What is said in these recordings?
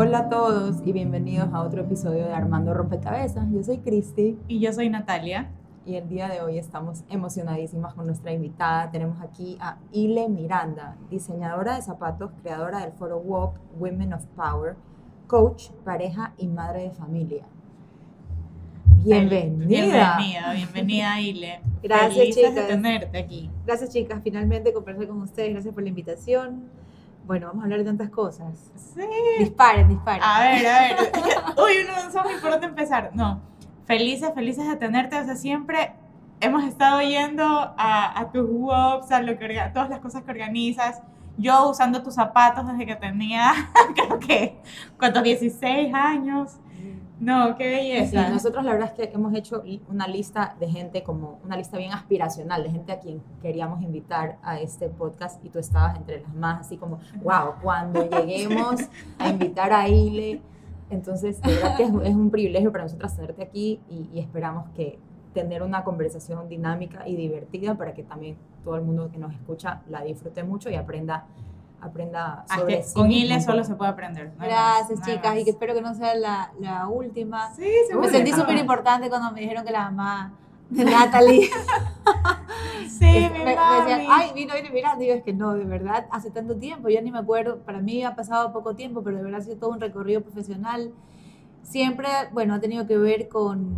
Hola a todos y bienvenidos a otro episodio de Armando Rompecabezas. Yo soy Cristi. Y yo soy Natalia. Y el día de hoy estamos emocionadísimas con nuestra invitada. Tenemos aquí a Ile Miranda, diseñadora de zapatos, creadora del foro WOP, Women of Power, coach, pareja y madre de familia. Bienvenida. Bienvenida, bienvenida Ile. Gracias Felices chicas. de tenerte aquí. Gracias chicas, finalmente conversar con ustedes. Gracias por la invitación. Bueno, vamos a hablar de tantas cosas. Sí. Disparen, disparen. A ver, a ver. Uy, no sabemos por dónde empezar. No, felices, felices de tenerte. O sea, siempre hemos estado yendo a, a tus WOPs, a, lo que, orga- todas las cosas que organizas. Yo usando tus zapatos desde que tenía, creo que, ¿cuántos? 16 años. No, qué Sí, belleza. nosotros la verdad es que hemos hecho una lista de gente como una lista bien aspiracional, de gente a quien queríamos invitar a este podcast y tú estabas entre las más, así como, wow, cuando lleguemos a invitar a Ile, entonces de verdad que es, es un privilegio para nosotras tenerte aquí y, y esperamos que tener una conversación dinámica y divertida para que también todo el mundo que nos escucha la disfrute mucho y aprenda aprenda Ah, sobre que sí con Ile solo se puede aprender. no Gracias, más, no chicas, y que espero que no sea la, la última. Sí, Me sentí súper importante cuando me dijeron que la mamá de Natalie Sí, me, mi me mami. decía, ay, vino, vino, mira, digo, es que no, de verdad, hace tanto tiempo, yo ni me acuerdo, para mí ha pasado poco tiempo, pero de verdad ha sido todo un recorrido profesional. Siempre, bueno, ha tenido que ver con,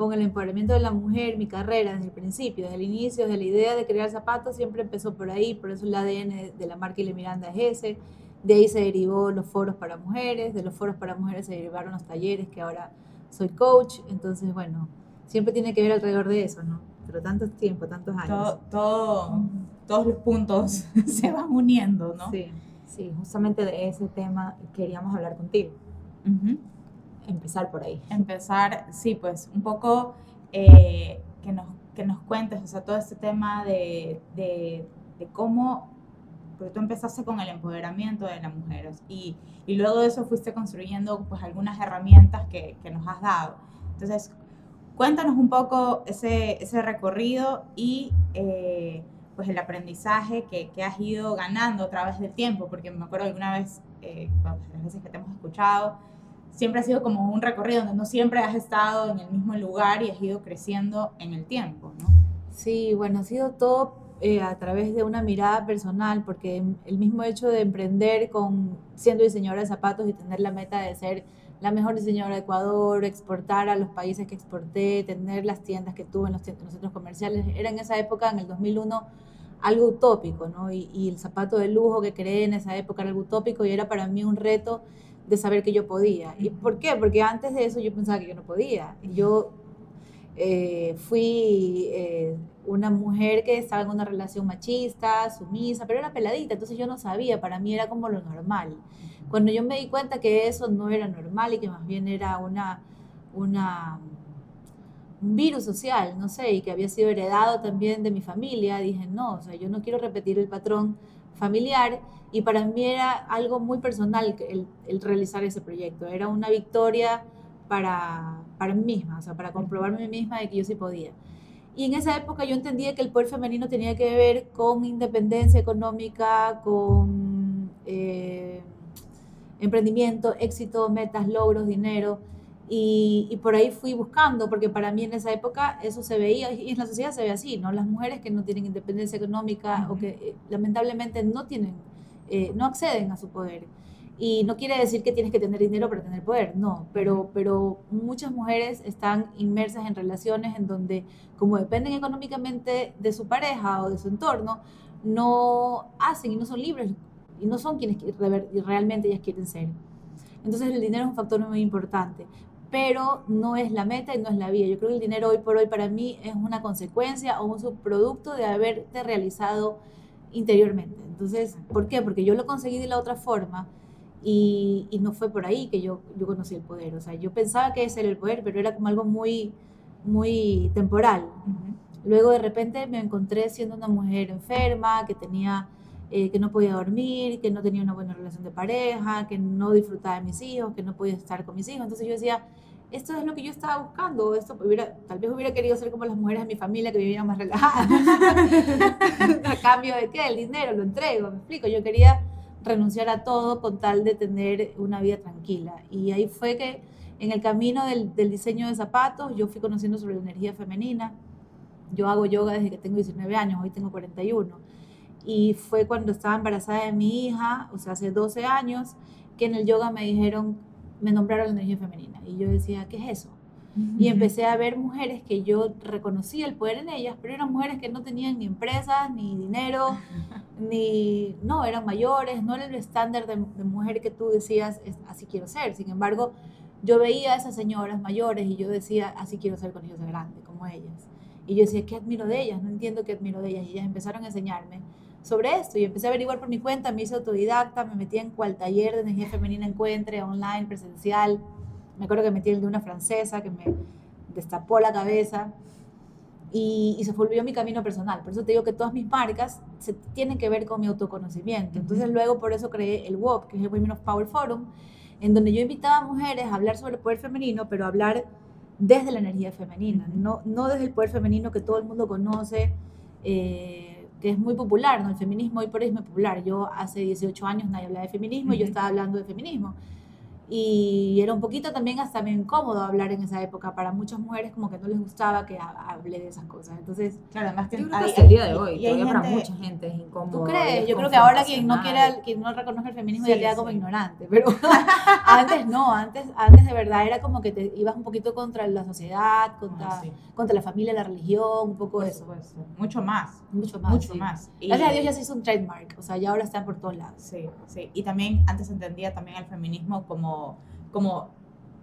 con el empoderamiento de la mujer, mi carrera desde el principio, desde el inicio, desde la idea de crear zapatos, siempre empezó por ahí, por eso el ADN de la marca Ile Miranda es ese. De ahí se derivó los foros para mujeres, de los foros para mujeres se derivaron los talleres, que ahora soy coach, entonces, bueno, siempre tiene que ver alrededor de eso, ¿no? Pero tantos tiempo, tantos años. todo, todo- todos los puntos se van uniendo, ¿no? Sí. Sí, justamente de ese tema queríamos hablar contigo, Ujú. Empezar por ahí. Empezar, sí, pues un poco eh, que, nos, que nos cuentes, o sea, todo este tema de, de, de cómo, porque tú empezaste con el empoderamiento de las mujeres y, y luego de eso fuiste construyendo pues algunas herramientas que, que nos has dado. Entonces, cuéntanos un poco ese, ese recorrido y eh, pues el aprendizaje que, que has ido ganando a través del tiempo, porque me acuerdo alguna vez, eh, las veces que te hemos escuchado, siempre ha sido como un recorrido donde no siempre has estado en el mismo lugar y has ido creciendo en el tiempo, ¿no? Sí, bueno, ha sido todo eh, a través de una mirada personal, porque el mismo hecho de emprender con siendo diseñadora de zapatos y tener la meta de ser la mejor diseñadora de Ecuador, exportar a los países que exporté, tener las tiendas que tuve en los, en centros comerciales, era en esa época, en el 2001, algo utópico, ¿no? Y, y el zapato de lujo que creé en esa época era algo utópico y era para mí un reto de saber que yo podía. ¿Y por qué? Porque antes de eso yo pensaba que yo no podía. Yo eh, fui eh, una mujer que estaba en una relación machista, sumisa, pero era peladita, entonces yo no sabía, para mí era como lo normal. Cuando yo me di cuenta que eso no era normal y que más bien era una, una, un virus social, no sé, y que había sido heredado también de mi familia, dije, no, o sea, yo no quiero repetir el patrón familiar y para mí era algo muy personal el, el realizar ese proyecto, era una victoria para, para mí misma, o sea, para comprobarme misma de que yo sí podía. Y en esa época yo entendía que el poder femenino tenía que ver con independencia económica, con eh, emprendimiento, éxito, metas, logros, dinero. Y, y por ahí fui buscando, porque para mí en esa época eso se veía, y en la sociedad se ve así, ¿no? Las mujeres que no tienen independencia económica o que eh, lamentablemente no tienen, eh, no acceden a su poder. Y no quiere decir que tienes que tener dinero para tener poder, no, pero, pero muchas mujeres están inmersas en relaciones en donde, como dependen económicamente de su pareja o de su entorno, no hacen y no son libres y no son quienes realmente ellas quieren ser. Entonces el dinero es un factor muy importante, pero no es la meta y no es la vía. Yo creo que el dinero hoy por hoy para mí es una consecuencia o un subproducto de haberte realizado interiormente. Entonces, ¿por qué? Porque yo lo conseguí de la otra forma y, y no fue por ahí que yo, yo conocí el poder. O sea, yo pensaba que ese era el poder, pero era como algo muy, muy temporal. Luego de repente me encontré siendo una mujer enferma, que tenía, eh, que no podía dormir, que no tenía una buena relación de pareja, que no disfrutaba de mis hijos, que no podía estar con mis hijos. Entonces yo decía, esto es lo que yo estaba buscando, esto hubiera, tal vez hubiera querido ser como las mujeres de mi familia que vivían más relajadas. a cambio de qué, el dinero lo entrego, me explico. Yo quería renunciar a todo con tal de tener una vida tranquila. Y ahí fue que en el camino del, del diseño de zapatos yo fui conociendo sobre la energía femenina. Yo hago yoga desde que tengo 19 años, hoy tengo 41. Y fue cuando estaba embarazada de mi hija, o sea, hace 12 años, que en el yoga me dijeron, me nombraron la energía femenina. Y yo decía, ¿qué es eso? Y empecé a ver mujeres que yo reconocía el poder en ellas, pero eran mujeres que no tenían ni empresas, ni dinero, ni, no, eran mayores, no era el estándar de, de mujer que tú decías, "Es- así quiero ser. Sin embargo, yo veía a esas señoras mayores y yo decía, así quiero ser con ellos de grande, como ellas. Y yo decía, ¿qué admiro de ellas? No entiendo qué admiro de ellas. Y ellas empezaron a enseñarme sobre esto. Y empecé a averiguar por mi cuenta, me hice autodidacta, me metí en cual taller de energía femenina encuentre, online, presencial. Me acuerdo que metí el de una francesa que me destapó la cabeza y, y se volvió mi camino personal. Por eso te digo que todas mis marcas se tienen que ver con mi autoconocimiento. Entonces luego por eso creé el WOP, que es el Women of Power Forum, en donde yo invitaba a mujeres a hablar sobre el poder femenino, pero a hablar desde la energía femenina, no, no desde el poder femenino que todo el mundo conoce, eh, que es muy popular, ¿no? El feminismo hoy por hoy es muy popular. Yo hace 18 años nadie hablaba de feminismo y yo estaba hablando de feminismo. Y era un poquito también hasta medio incómodo hablar en esa época. Para muchas mujeres como que no les gustaba que ha- hable de esas cosas. Entonces, Claro, además que Yo creo que hay- hasta el día de hoy, y todavía para mucha gente es incómodo. ¿tú crees? es Yo creo que ahora quien no quiera, quien no reconozca el feminismo Sí, ya queda como sí. ignorante. Pero antes no, antes, antes de verdad era como que te ibas un poquito contra la sociedad, contra, Ah, sí, contra la familia, la religión, un poco por eso. supuesto. Mucho más. Mucho más. mucho sí. más. Y- Gracias a Dios ya se hizo un trademark, o sea, ya ahora están por todos lados. Sí, sí. Y también antes entendía también el feminismo como, como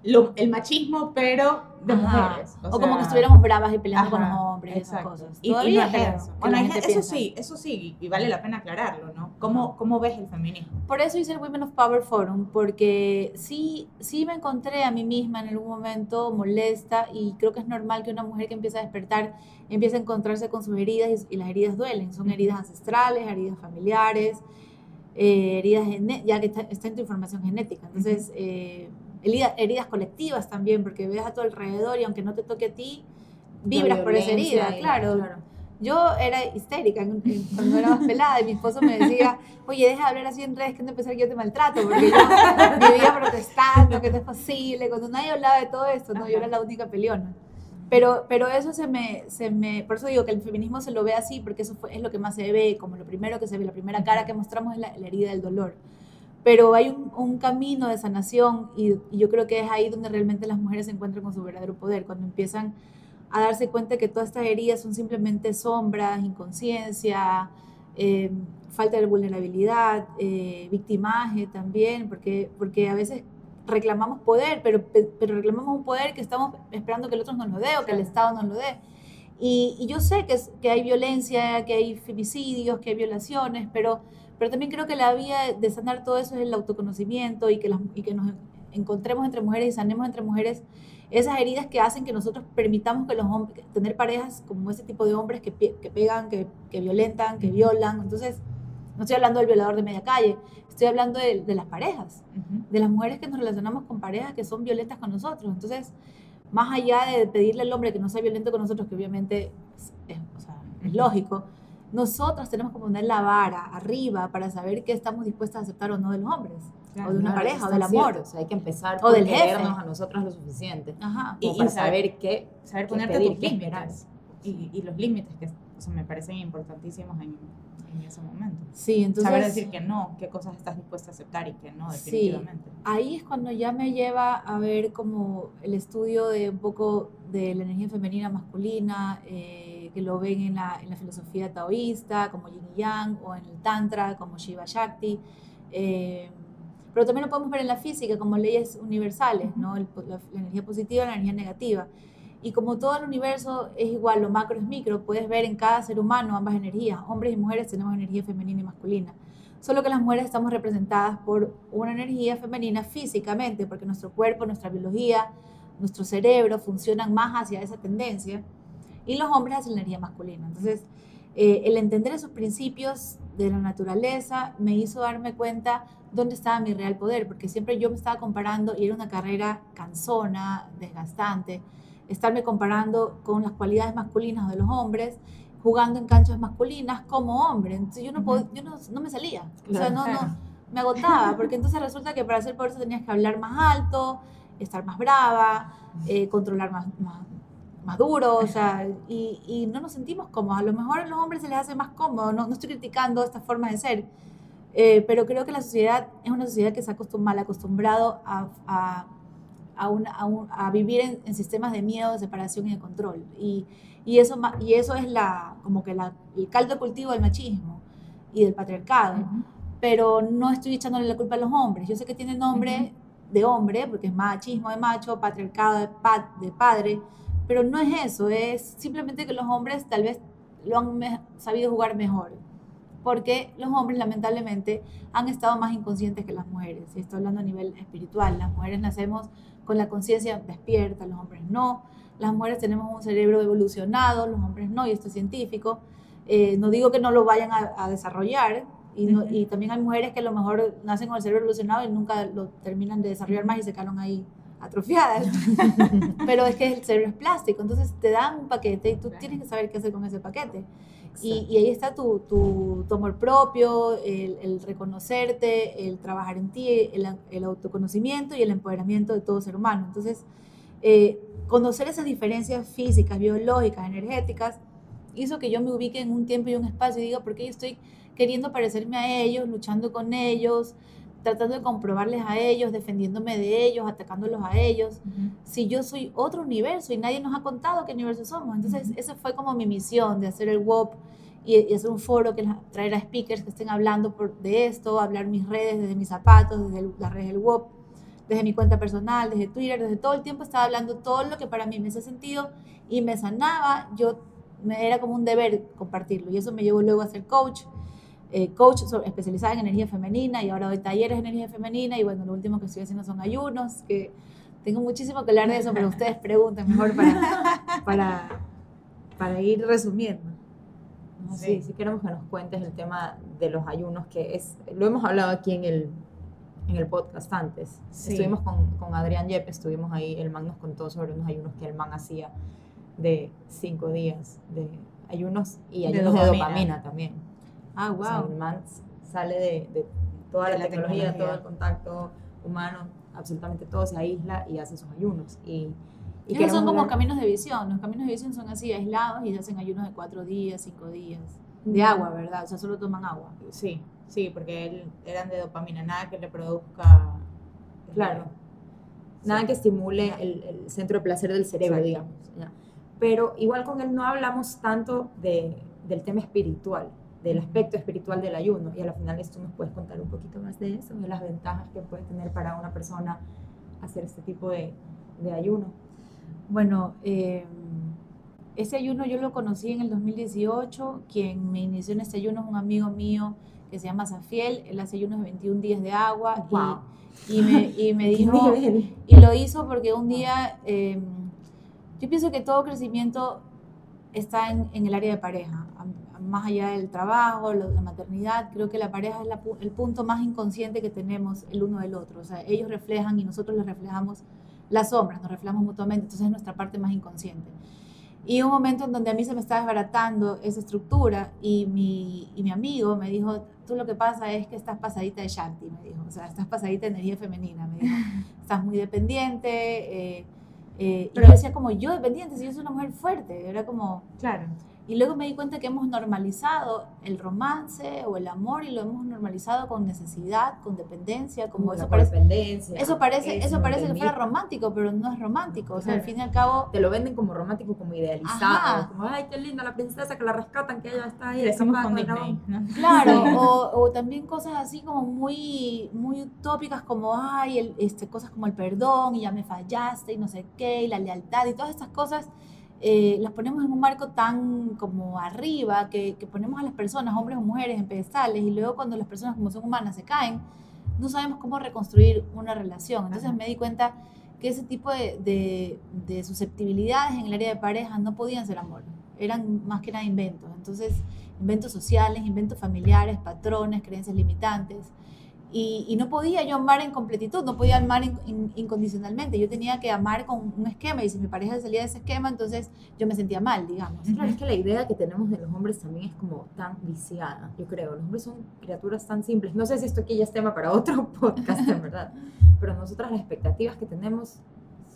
lo- el machismo, pero de Ajá. mujeres. O, como sea, que estuviéramos bravas y peleando con los ajá, hombres y esas cosas. Y, y no creo eso. Bueno, gente eso sí, eso sí, y vale la pena aclararlo, ¿no? ¿Cómo, cómo ves el feminismo? Por eso hice el Women of Power Forum, porque sí, sí me encontré a mí misma en algún momento molesta y creo que es normal que una mujer que empieza a despertar empiece a encontrarse con sus heridas y, y las heridas duelen. Son heridas ancestrales, heridas familiares, eh, heridas ya que está, está en tu información genética. Entonces, eh, herida- heridas colectivas también, porque ves a tu alrededor y aunque no te toque a ti, vibras por esa herida, y- claro. Yo era histérica cuando era más pelada y mi esposo me decía, oye, deja de hablar así en redes que no empezar que yo te maltrato, porque yo vivía protestando, que no es posible, cuando nadie hablaba de todo esto, no, yo era la única peleona. Pero, pero eso se me, se me, por eso digo que el feminismo se lo ve así, porque eso fue, es lo que más se ve, como lo primero que se ve, la primera cara que mostramos es la, la herida del dolor. Pero hay un, un camino de sanación y, y yo creo que es ahí donde realmente las mujeres se encuentran con su verdadero poder, cuando empiezan a darse cuenta que todas estas heridas son simplemente sombras, inconsciencia, eh, falta de vulnerabilidad, eh, victimaje también, porque, porque a veces reclamamos poder, pero, pe- pero reclamamos un poder que estamos esperando que el otro nos lo dé o que el. Estado nos lo dé. Y, y yo sé que, es- que hay violencia, que hay femicidios, que hay violaciones, pero, pero también creo que la vía de sanar todo eso es el autoconocimiento y que, las, y que nos encontremos entre mujeres y sanemos entre mujeres esas heridas que hacen que nosotros permitamos que los hombres, tener parejas como ese tipo de hombres que, que pegan, que, que violentan, que violan. Entonces, no estoy hablando del violador de media calle, estoy hablando de, de las parejas, Ujú. de las mujeres que nos relacionamos con parejas que son violentas con nosotros. Entonces, más allá de pedirle al hombre que no sea violento con nosotros, que obviamente es, es- o sea, es lógico, nosotros tenemos que poner la vara arriba para saber qué estamos dispuestas a aceptar o no de los hombres, Claro, o de una Claro, pareja, o del amor. cierto, o sea, hay que empezar O del jefe. querernos a nosotras lo suficiente. Ajá. Y- y para saber- saber qué, Saber ponerte tus límites. Y, y los límites que o sea, me parecen importantísimos en, en ese momento. Sí, entonces... Saber decir que no, qué cosas estás dispuesta a aceptar y que no, Sí. definitivamente. ahí es cuando ya me lleva a ver como el estudio de un poco de la energía femenina masculina, eh, que lo ven en la, en la filosofía taoísta, como yin y yang, o en el tantra, como Shiva Shakti. eh, pero también lo podemos ver en la física, como leyes universales, ¿no? El la, la energía positiva la energía negativa. Y como todo el universo es igual, lo macro es micro, puedes ver en cada ser humano ambas energías. Hombres y mujeres tenemos energía femenina y masculina. Solo que las mujeres estamos representadas por una energía femenina físicamente, porque nuestro cuerpo, nuestra biología nuestro cerebro funcionan más hacia esa tendencia y los hombres hacia la energía masculina. Entonces, eh, el entender esos principios de la naturaleza me hizo darme cuenta dónde estaba mi real poder, porque siempre yo me estaba comparando y era una carrera cansona, desgastante, estarme comparando con las cualidades masculinas de los hombres, jugando en canchas masculinas como hombre. Entonces yo no, yo no, me salía, o sea, no, no, me agotaba, porque entonces resulta que para ser poderoso tenías que hablar más alto, estar más brava, eh, controlar más, más, más duro, o sea, y, y, no nos sentimos cómodos. A lo mejor a los hombres se les hace más cómodo, no, no estoy criticando esta forma de ser, eh, pero creo que la sociedad es una sociedad que se ha mal acostumbrado a, a, a, a vivir en, sistemas de miedo, de separación y de control. Y, y, eso, y eso es la, como que la, el caldo cultivo del machismo y del patriarcado. Pero no estoy echándole la culpa a los hombres. Yo sé que tiene nombre de hombre, porque es machismo de macho, patriarcado de, de padre, pero no es eso, es simplemente que los hombres tal vez lo han sabido jugar mejor, porque los hombres lamentablemente han estado más inconscientes que las mujeres, y estoy hablando a nivel espiritual, las mujeres nacemos con la conciencia despierta, los hombres no, las mujeres tenemos un cerebro evolucionado, los hombres no, y esto es científico, eh, no digo que no lo vayan a, desarrollar, y, y, también hay mujeres que a lo mejor nacen con el cerebro evolucionado y nunca lo terminan de desarrollar más y se quedaron ahí atrofiadas, pero es que el cerebro es plástico, entonces te dan un paquete y tú tienes que saber qué hacer con ese paquete. Y, ahí está tu, tu, amor propio, el, el, reconocerte, el trabajar en ti, el, el, autoconocimiento y el empoderamiento de todo ser humano. Entonces, eh, conocer esas diferencias físicas, biológicas, energéticas, hizo que yo me ubique en un tiempo y un espacio y diga, ¿por qué yo estoy queriendo parecerme a ellos, luchando con ellos, tratando de comprobarles a ellos, defendiéndome de ellos, atacándolos a ellos, si yo soy otro universo y nadie nos ha contado qué universo somos. Entonces, esa fue como mi misión de hacer el WOP y, hacer un foro que traer a speakers que estén hablando por, de esto, hablar mis redes desde mis zapatos, desde las redes del WOP, desde mi cuenta personal, desde Twitter, desde todo el tiempo estaba hablando todo lo que para mí me hacía sentido y me sanaba. Yo me era como un deber compartirlo y eso me llevó luego a ser coach eh, coach especializada en energía femenina y ahora doy talleres de energía femenina y bueno, lo último que estoy haciendo son ayunos, que tengo muchísimo que hablar de eso, pero ustedes pregunten mejor para, para, para ir resumiendo. Sí, sí queremos que nos cuentes el tema de los ayunos, que es, lo hemos hablado aquí en el, en el podcast antes. Estuvimos con, con Adrián Yep, estuvimos ahí, el man nos contó sobre unos ayunos que el man hacía de cinco días de ayunos y ayunos de dopamina también. Ah, wow. el man sale de, toda la, tecnología, todo el contacto humano, absolutamente todo, se aísla y hace sus ayunos. Y, y son como caminos de visión. Los caminos de visión son así, aislados y hacen ayunos de cuatro días, cinco días. De agua, ¿verdad? O sea, solo toman agua. Sí, sí, porque eran de dopamina, nada que le produzca. Claro. Nada que estimule el, centro de placer del cerebro, digamos. Pero igual con él no hablamos tanto de, del tema espiritual del aspecto espiritual del ayuno. Y al final esto nos puedes contar un poquito más de eso, de las ventajas que puede tener para una persona hacer este tipo de, de ayuno. Bueno, eh, ese ayuno yo lo conocí en el 2018. Quien me inició en este ayuno es un amigo mío que se llama Zafiel. Él hace ayunos de 21 días de agua. Y, y, me, y me dijo... y lo hizo porque un día... Eh, yo pienso que todo crecimiento está en, en el área de pareja más allá del trabajo, la maternidad, creo que la pareja es el punto más inconsciente que tenemos el uno del otro. O sea, ellos reflejan y nosotros les reflejamos las sombras, nos reflejamos mutuamente, entonces es nuestra parte más inconsciente. Y un momento en donde a mí se me estaba desbaratando esa estructura y mi, y mi amigo me dijo, tú lo que pasa es que estás pasadita de Shanti, me dijo, o sea, estás pasadita de energía femenina, me dijo, estás muy dependiente. Eh, eh, y yo decía como, yo dependiente, si yo soy una mujer fuerte, era como... Claro. Y luego me di cuenta que hemos normalizado el romance o el amor y lo hemos normalizado con necesidad, con dependencia, como, eso parece, eso parece, eso parece que fuera romántico, pero no es romántico. O sea, al fin y al cabo te lo venden como romántico, como idealizado, como ay qué linda la princesa que la rescatan, que ella está ahí. con Claro, o, o, también cosas así como muy, muy utópicas, como ay, el, este, cosas como el perdón y ya me fallaste y no sé qué y la lealtad y todas estas cosas eh, las ponemos en un marco tan como arriba que, que, ponemos a las personas, hombres o mujeres, en pedestales y luego cuando las personas como son humanas se caen, no sabemos cómo reconstruir una relación. Entonces me di cuenta que ese tipo de, de, de susceptibilidades en el área de pareja no podían ser amor, eran más que nada inventos. Entonces, inventos sociales, inventos familiares, patrones, creencias limitantes. Y, y, no podía yo amar en completitud, no podía amar in, in, incondicionalmente. Yo tenía que amar con un esquema y si mi pareja salía de ese esquema, entonces yo me sentía mal, digamos. Claro, es que la idea que tenemos de los hombres también es como tan viciada, yo creo. Los hombres son criaturas tan simples. No sé si esto aquí ya es tema para otro podcast, en verdad. Pero nosotras las expectativas que tenemos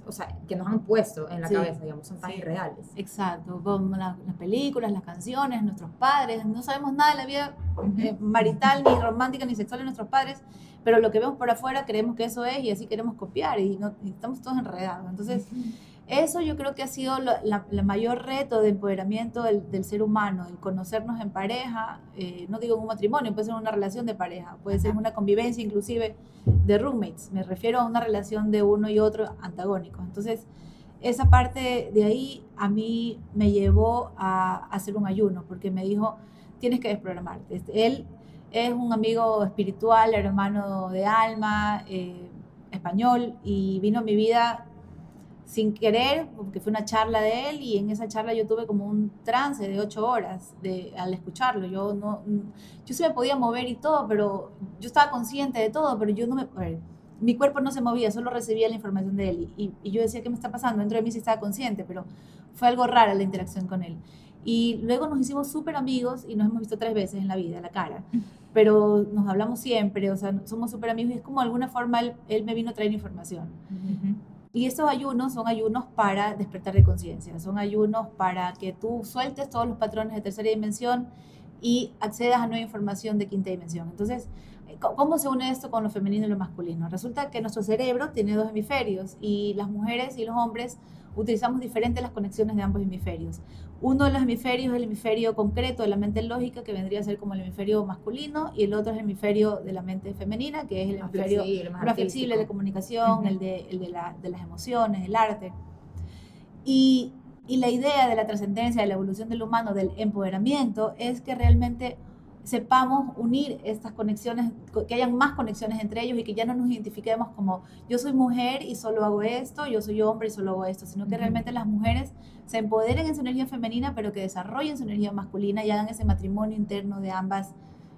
o sea, que nos han puesto en la sí, cabeza, digamos, son tan sí. irreales. Exacto, con la, las películas, las canciones, nuestros padres, no sabemos nada de la vida eh, marital, ni romántica, ni sexual de nuestros padres, pero lo que vemos por afuera creemos que eso es y así queremos copiar y, no, y estamos todos enredados. Entonces, uh -huh. Eso yo creo que ha sido el la, la, mayor reto de empoderamiento del, del, ser humano, el conocernos en pareja, eh, no digo en un matrimonio, puede ser una relación de pareja, puede ser una convivencia inclusive de roommates, me refiero a una relación de uno y otro antagónicos. Entonces, esa parte de ahí a mí me llevó a, a hacer un ayuno, porque me dijo, tienes que desprogramarte. Él es un amigo espiritual, hermano de alma, eh, español, y vino a mi vida sin querer, porque fue una charla de él, y en esa charla yo tuve como un trance de ocho horas de, al escucharlo. Yo no, yo sí me podía mover y todo, pero yo estaba consciente de todo, pero yo no me... Ver, mi cuerpo no se movía, solo recibía la información de él. Y, y, yo decía, ¿qué me está pasando? Dentro de mí sí estaba consciente, pero fue algo raro la interacción con él. Y luego nos hicimos súper amigos y nos hemos visto tres veces en la vida, la cara. Pero nos hablamos siempre, o sea, somos súper amigos y es como de alguna forma él, él me vino a traer información. Uh -huh. Y estos ayunos son ayunos para despertar de conciencia, son ayunos para que tú sueltes todos los patrones de tercera dimensión y accedas a nueva información de quinta dimensión. Entonces, ¿cómo se une esto con lo femenino y lo masculino? Resulta que nuestro cerebro tiene dos hemisferios y las mujeres y los hombres utilizamos diferentes las conexiones de ambos hemisferios. Uno de los hemisferios es el hemisferio concreto de la mente lógica, que vendría a ser como el hemisferio masculino, y el otro es el hemisferio de la mente femenina, que es el más hemisferio flexible, más, más flexible, de comunicación, uh -huh. el, de, el de, la, de, las emociones, el arte. Y, y la idea de la trascendencia, de la evolución del humano, del empoderamiento, es que realmente sepamos unir estas conexiones, que hayan más conexiones entre ellos y que ya no nos identifiquemos como yo soy mujer y solo hago esto, yo soy hombre y solo hago esto, sino que realmente las mujeres se empoderen en su energía femenina, pero que desarrollen su energía masculina y hagan ese matrimonio interno de ambas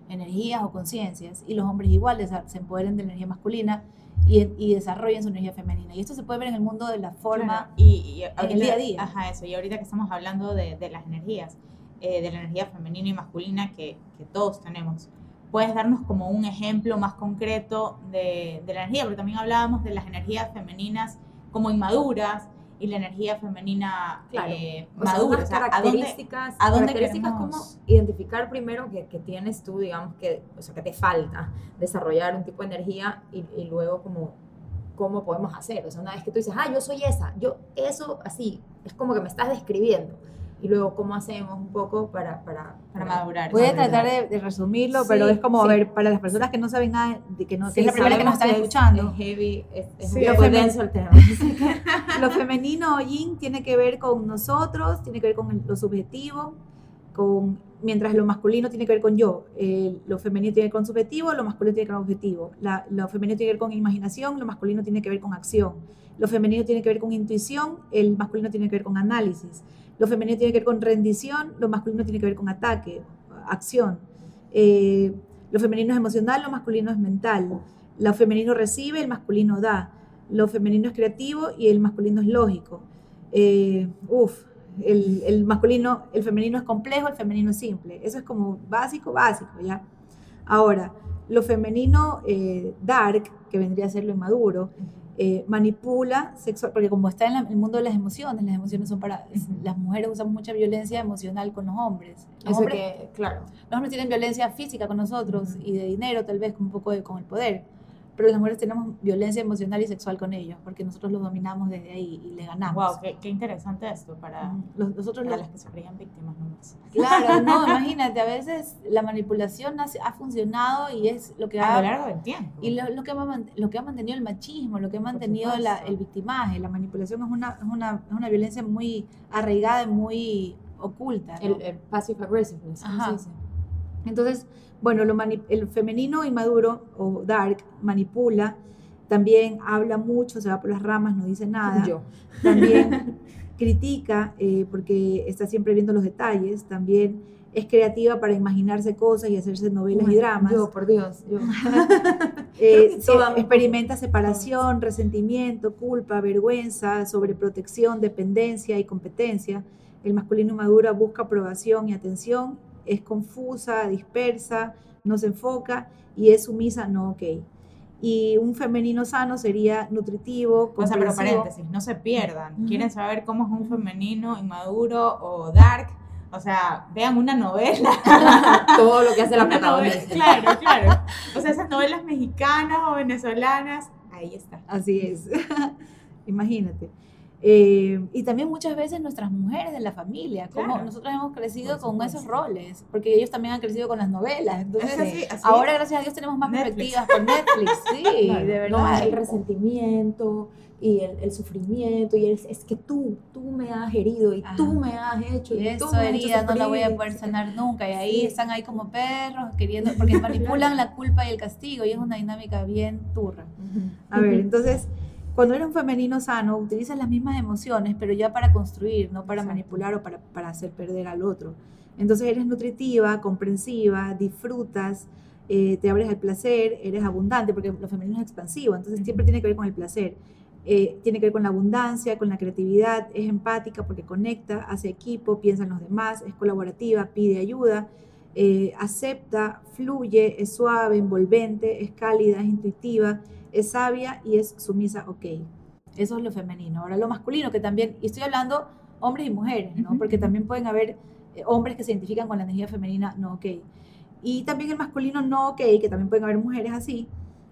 energías o conciencias, y los hombres igual se empoderen de la energía masculina y, y, desarrollen su energía femenina. Y esto se puede ver en el mundo de la forma claro. y, y ahorita, el día a día. Ajá, eso, y ahorita que estamos hablando de, de las energías, eh, de la energía femenina y masculina que, que, todos tenemos. Puedes darnos como un ejemplo más concreto de, de, la energía, pero también hablábamos de las energías femeninas como inmaduras y la energía femenina claro. eh, madura. O sea, características, ¿a dónde, características como identificar primero que, que, tienes tú, digamos, que, o sea, que te falta desarrollar un tipo de energía y, y luego como cómo podemos hacer. O sea, una vez que tú dices, ah, yo soy esa, yo eso así, es como que me estás describiendo y luego cómo hacemos un poco para, para, para madurar. Voy a tratar de, de resumirlo, sí, pero es como, sí. a ver, para las personas que no saben nada, de que, no, sí, es la primera que nos están escuchando. Es heavy, es, es sí, un poco denso el tema. lo femenino o yin tiene que ver con nosotros, tiene que ver con lo subjetivo, con, mientras lo masculino tiene que ver con yo, eh, lo femenino tiene que ver con subjetivo, lo masculino tiene que ver con objetivo, la, lo femenino tiene que ver con imaginación, lo masculino tiene que ver con acción, lo femenino tiene que ver con intuición, el masculino tiene que ver con análisis. Lo femenino tiene que ver con rendición, lo masculino tiene que ver con ataque, acción. Eh, lo femenino es emocional, lo masculino es mental. Lo femenino recibe, el masculino da. Lo femenino es creativo y el masculino es lógico. Eh, uf, el, masculino, el femenino es complejo, el femenino es simple. Eso es como básico, básico, ¿ya? Ahora, lo femenino eh, dark, que vendría a ser lo inmaduro, eh, manipula sexual, porque como está en la, el mundo de las emociones, las emociones son para, uh -huh. las mujeres usamos mucha violencia emocional con los hombres. Los, hombres, que, claro. los hombres tienen violencia física con nosotros uh -huh. y de dinero tal vez con un poco de, con el poder, pero las mujeres tenemos violencia emocional y sexual con ellos, porque nosotros los dominamos desde ahí y le ganamos. Wow, qué, qué interesante esto para, uh -huh. los, nosotros para los, las que se creían víctimas nomás. Claro, no, imagínate, a veces la manipulación ha, ha, funcionado y es lo que ha... A lo largo del tiempo. Y lo, lo, que, ha, lo que ha mantenido el machismo, lo que ha mantenido la, el victimaje, la manipulación es una, es una, es una violencia muy arraigada y muy oculta. ¿no? El, el passive aggressiveness. Ajá. Sí, sí. Entonces, bueno, lo el femenino inmaduro o dark manipula también habla mucho, se va por las ramas, no dice nada. Yo. También critica eh, porque está siempre viendo los detalles, también es creativa para imaginarse cosas y hacerse novelas y dramas. Yo, por Dios. Yo. Eh, toda- experimenta separación, resentimiento, culpa, vergüenza, sobreprotección, dependencia y competencia. El masculino maduro busca aprobación y atención, es confusa, dispersa, no se enfoca y es sumisa, no ok. Y un femenino sano sería nutritivo, O sea, pero paréntesis, no se pierdan. Ujú. ¿Quieren saber cómo es un femenino inmaduro o dark? O sea, vean una novela. Todo lo que hace la protagonista. Claro, claro. O sea, esas novelas mexicanas o venezolanas, ahí está. Así es. Imagínate. Eh, y también muchas veces nuestras mujeres de la familia, como Claro. nosotros hemos crecido Por con esos roles, porque ellos también han crecido con las novelas. Entonces, Es así, así. ahora gracias a Dios tenemos más Netflix. perspectivas con Netflix, sí, Claro, de no, verdad. el resentimiento y el, el sufrimiento y el, es que tú, tú me has herido y Ajá. tú me has hecho y Eso herida no la voy a poder sanar nunca y ahí Sí. están ahí como perros queriendo, porque manipulan la culpa y el castigo y es una dinámica bien turra. A ver, entonces, cuando eres un femenino sano, utilizas las mismas emociones, pero ya para construir, no para Exacto. manipular o para, para hacer perder al otro. Entonces eres nutritiva, comprensiva, disfrutas, eh, te abres al placer, eres abundante, porque lo femenino es expansivo, entonces siempre tiene que ver con el placer. Eh, tiene que ver con la abundancia, con la creatividad, es empática porque conecta, hace equipo, piensa en los demás, es colaborativa, pide ayuda, eh, acepta, fluye, es suave, envolvente, es cálida, es intuitiva, es sabia y es sumisa, ok. Eso es lo femenino. Ahora lo masculino, que también, y estoy hablando hombres y mujeres, ¿no? Porque también pueden haber eh, hombres que se identifican con la energía femenina, no ok. Y también el masculino no ok, que también pueden haber mujeres así.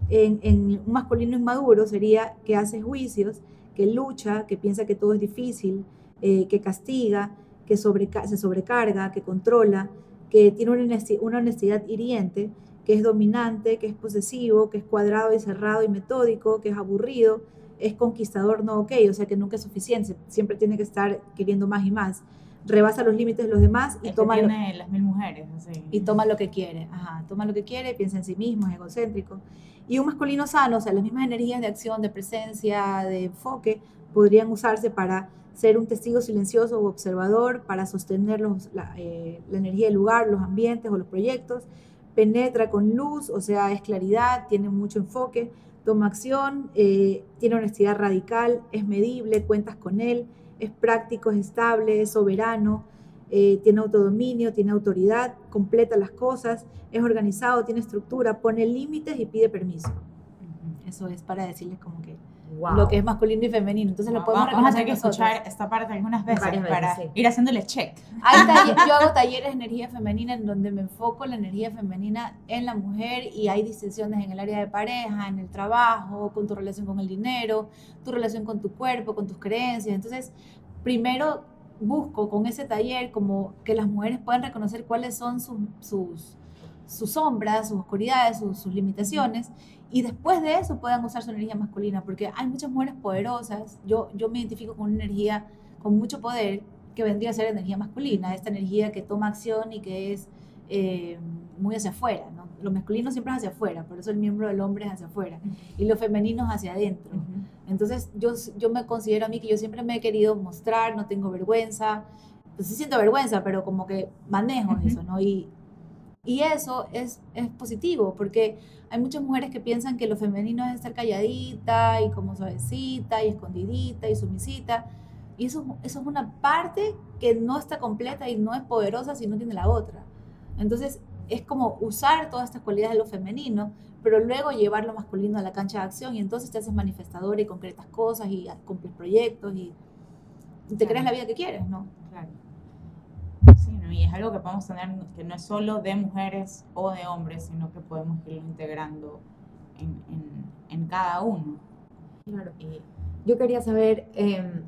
En, en un masculino inmaduro sería que hace juicios, que lucha, que piensa que todo es difícil, eh, que castiga, que sobreca- se sobrecarga, que controla, que tiene una honesti- una honestidad hiriente, que es dominante, que es posesivo, que es cuadrado y cerrado y metódico, que es aburrido, es conquistador no ok, o sea que nunca es suficiente, siempre tiene que estar queriendo más y más. Rebasa los límites de los demás y El que toma, lo, las mil mujeres, así. y toma lo que quiere. Ajá, toma lo que quiere, piensa en sí mismo, es egocéntrico. Y un masculino sano, o sea, las mismas energías de acción, de presencia, de enfoque, podrían usarse para ser un testigo silencioso o observador, para sostener los- la, eh, la energía del lugar, los ambientes o los proyectos. Penetra con luz, o sea, es claridad, tiene mucho enfoque, toma acción, eh, tiene honestidad radical, es medible, cuentas con él, es práctico, es estable, es soberano, eh, tiene autodominio, tiene autoridad, completa las cosas, es organizado, tiene estructura, pone límites y pide permiso. Eso es para decirles como que Wow. lo que es masculino y femenino. Entonces lo podemos Vamos a reconocer tener que escuchar esta parte algunas veces, veces, para sí. ir haciéndole check. Hay talle- yo hago talleres de energía femenina en donde me enfoco la energía femenina en la mujer y hay distinciones en el área de pareja, en el trabajo, con tu relación con el dinero, tu relación con tu cuerpo, con tus creencias. Entonces, primero busco con ese taller como que las mujeres puedan reconocer cuáles son sus, sus, sus sombras, sus oscuridades, sus, sus limitaciones y después de eso puedan usar su energía masculina, porque hay muchas mujeres poderosas. Yo, yo me identifico con una energía con mucho poder que vendría a ser energía masculina, esta energía que toma acción y que es eh, muy hacia afuera. ¿no? Lo masculino siempre es hacia afuera, por eso el miembro del hombre es hacia afuera y lo femenino es hacia adentro. Entonces yo, yo me considero a mí que yo siempre me he querido mostrar, no tengo vergüenza, pues sí siento vergüenza, pero como que manejo eso, ¿no? Y, y eso es, es positivo, porque hay muchas mujeres que piensan que lo femenino es estar calladita y como suavecita y escondidita y sumisita. Y eso, eso es una parte que no está completa y no es poderosa si no tiene la otra. Entonces es como usar todas estas cualidades de lo femenino, pero luego llevar lo masculino a la cancha de acción y entonces te haces manifestadora y concretas cosas y cumples proyectos y te Claro. creas la vida que quieres, ¿no? Claro. Sí, ¿no? y es algo que podemos tener que no es solo de mujeres o de hombres, sino que podemos irlo integrando en, en- en cada uno. Claro. Y yo quería saber em,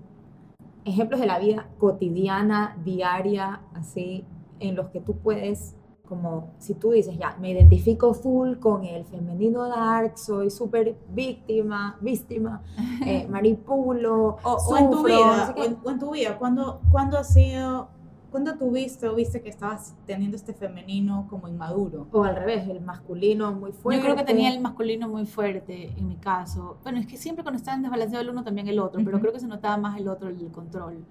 ejemplos de la vida cotidiana, diaria, así, en los que tú puedes, como si tú dices, ya, me identifico full con el femenino dark, soy súper víctima, víctima, eh, manipulo, O, o en tu sufro, vida, o en, o en tu vida, ¿cuándo, cuándo ha sido ¿Cuándo tuviste o viste que estabas teniendo este femenino como inmaduro? O al revés, el masculino muy fuerte. Yo creo que tenía el masculino muy fuerte en mi caso. Bueno, es que siempre cuando estaba en desbalanceado el uno también el otro, pero Ujú. creo que se notaba más el otro, el control.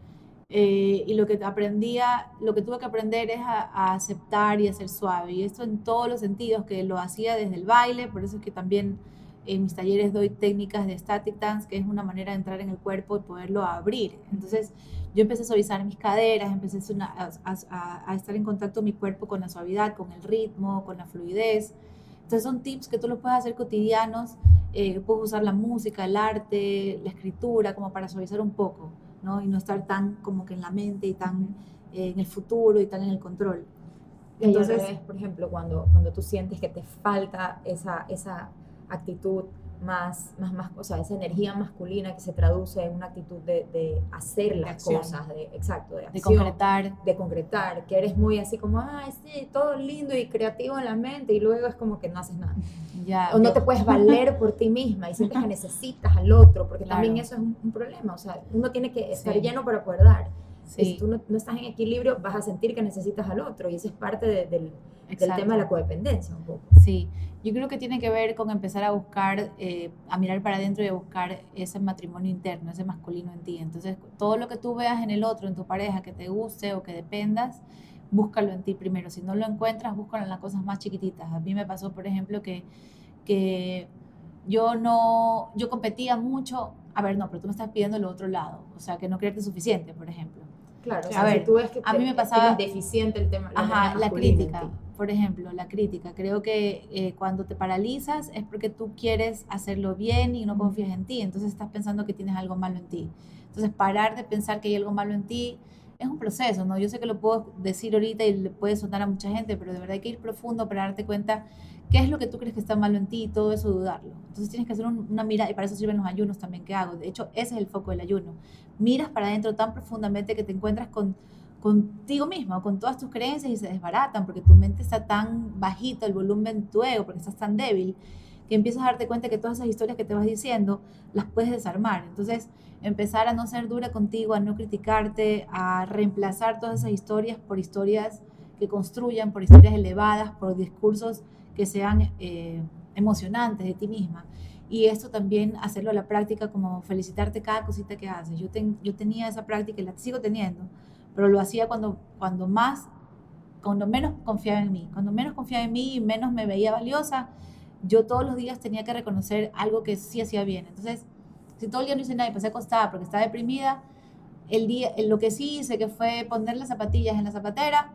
Eh, y lo que aprendía, lo que tuve que aprender es a, a aceptar y a ser suave. Y esto en todos los sentidos, que lo hacía desde el baile, por eso es que también en mis talleres doy técnicas de static dance, que es una manera de entrar en el cuerpo y poderlo abrir. Entonces yo empecé a suavizar mis caderas, empecé a, estar en contacto mi cuerpo con la suavidad, con el ritmo, con la fluidez. Entonces son tips que tú los puedes hacer cotidianos, eh, puedes usar la música, el arte, la escritura, como para suavizar un poco, ¿no? Y no estar tan como que en la mente y tan eh, en el futuro y tan en el control. Y Entonces, revés, por ejemplo, cuando, cuando tú sientes que te falta esa, esa actitud más, más, más, o sea, esa energía masculina que se traduce en una actitud de, de hacer las acción. cosas, de, exacto, de de acción, concretar, de concretar, que eres muy así como, ay, sí, todo lindo y creativo en la mente y luego es como que no haces nada. ya. O no yo- te puedes valer por ti misma y sientes que necesitas al otro, porque también Claro. eso es un, un problema, o sea, uno tiene que estar Sí. lleno para poder dar. Y si tú no, no estás en equilibrio, vas a sentir que necesitas al otro y ese es parte de- del, tema de la codependencia un poco. Sí, yo creo que tiene que ver con empezar a buscar, eh, a mirar para adentro y a buscar ese matrimonio interno, ese masculino en ti. Entonces, todo lo que tú veas en el otro, en tu pareja, que te guste o que dependas, búscalo en ti primero. Si no lo encuentras, búscalo en las cosas más chiquititas. A mí me pasó, por ejemplo, que, que yo no, yo competía mucho. A ver, no, pero tú me estás pidiendo lo otro lado. O sea, que no creerte suficiente, por ejemplo. Claro, o A ver, si tú ves que a te- mí me pasaba- deficiente el tema la Ajá, la crítica, ti. por ejemplo, la crítica. Creo que eh, cuando te paralizas es porque tú quieres hacerlo bien y no confías en ti, entonces estás pensando que tienes algo malo en ti. Entonces, parar de pensar que hay algo malo en ti es un proceso, ¿no? Yo sé que lo puedo decir ahorita y le puede sonar a mucha gente, pero de verdad hay que ir profundo para darte cuenta qué es lo que tú crees que está malo en ti y todo eso dudarlo. Entonces tienes que hacer un- una mirada, y para eso sirven los ayunos también que hago. De hecho, ese es el foco del ayuno. Miras para adentro tan profundamente que te encuentras con contigo mismo, con todas tus creencias y se desbaratan porque tu mente está tan bajito, el volumen de tu ego, porque estás tan débil, que empiezas a darte cuenta que todas esas historias que te vas diciendo las puedes desarmar. Entonces, empezar a no ser dura contigo, a no criticarte, a reemplazar todas esas historias por historias que construyan, por historias elevadas, por discursos que sean eh, emocionantes de ti misma. Y esto también hacerlo a la práctica, como felicitarte cada cosita que haces. Yo, ten- yo tenía esa práctica y la sigo teniendo, pero lo hacía cuando, cuando más, cuando menos confiaba en mí. Cuando menos confiaba en mí y menos me veía valiosa, yo todos los días tenía que reconocer algo que sí hacía bien. Entonces, si todo el día no hice nada y pasé acostada porque estaba deprimida, el día, lo que sí hice que fue poner las zapatillas en la zapatera,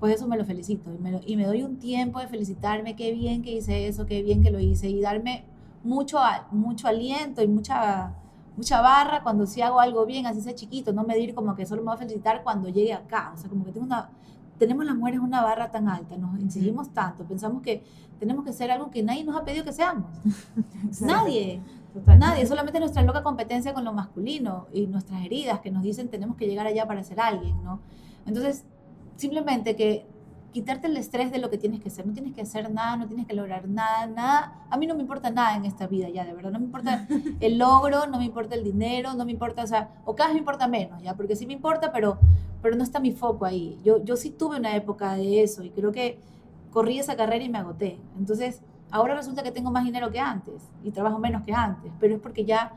pues eso me lo felicito y me, me doy un tiempo de felicitarme, qué bien que hice eso, qué bien que lo hice y darme mucho, mucho aliento y mucha, mucha barra cuando sí hago algo bien, así sea chiquito, no medir como que solo me voy a felicitar cuando llegue acá, o sea, como que tengo una, tenemos las mujeres una barra tan alta, nos exigimos tanto, pensamos que tenemos que ser algo que nadie nos ha pedido que seamos, nadie. Nadie, solamente nuestra loca competencia con lo masculino y nuestras heridas que nos dicen tenemos que llegar allá para ser alguien, ¿no? Entonces, simplemente que quitarte el estrés de lo que tienes que hacer, no tienes que hacer nada, no tienes que lograr nada, nada, a mí no me importa nada en esta vida ya, de verdad, no me importa el logro, no me importa el dinero, no me importa, o sea, o cada vez me importa menos, ya, porque sí me importa, pero, pero no está mi foco ahí. Yo, yo sí tuve una época de eso y creo que corrí esa carrera y me agoté. Entonces, ahora resulta que tengo más dinero que antes y trabajo menos que antes, pero es porque ya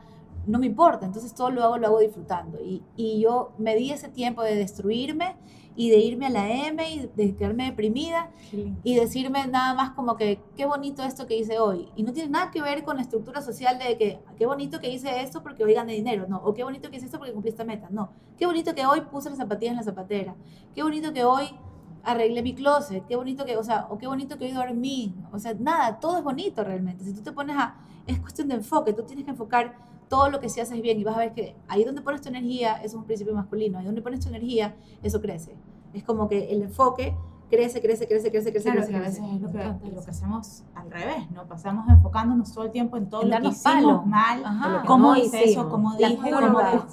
no me importa, entonces todo lo hago, lo hago disfrutando. Y, y yo me di ese tiempo de destruirme y de irme a la M y de quedarme deprimida lindo. y decirme nada más como que qué bonito esto que hice hoy. Y no tiene nada que ver con la estructura social de que qué bonito que hice esto porque hoy gané dinero, no. O qué bonito que hice esto porque cumplí esta meta, no. Qué bonito que hoy puse las zapatillas en la zapatera. Qué bonito que hoy arreglé mi closet. Qué bonito que, o sea, o qué bonito que hoy dormí. O sea, nada, todo es bonito realmente. Si tú te pones a, es cuestión de enfoque. Tú tienes que enfocar todo lo que sí haces bien y vas a ver que ahí donde pones tu energía, es un principio masculino. Ahí donde pones tu energía, eso crece. Es como que el enfoque crece, crece, crece, crece, crece, Claro, crece, que a crece. veces es lo que, lo que hacemos al revés, ¿no? Pasamos enfocándonos todo el tiempo en todo En lo que hicimos palo. mal, Ajá. Cómo no hice hicimos. eso, cómo La dije, culpa.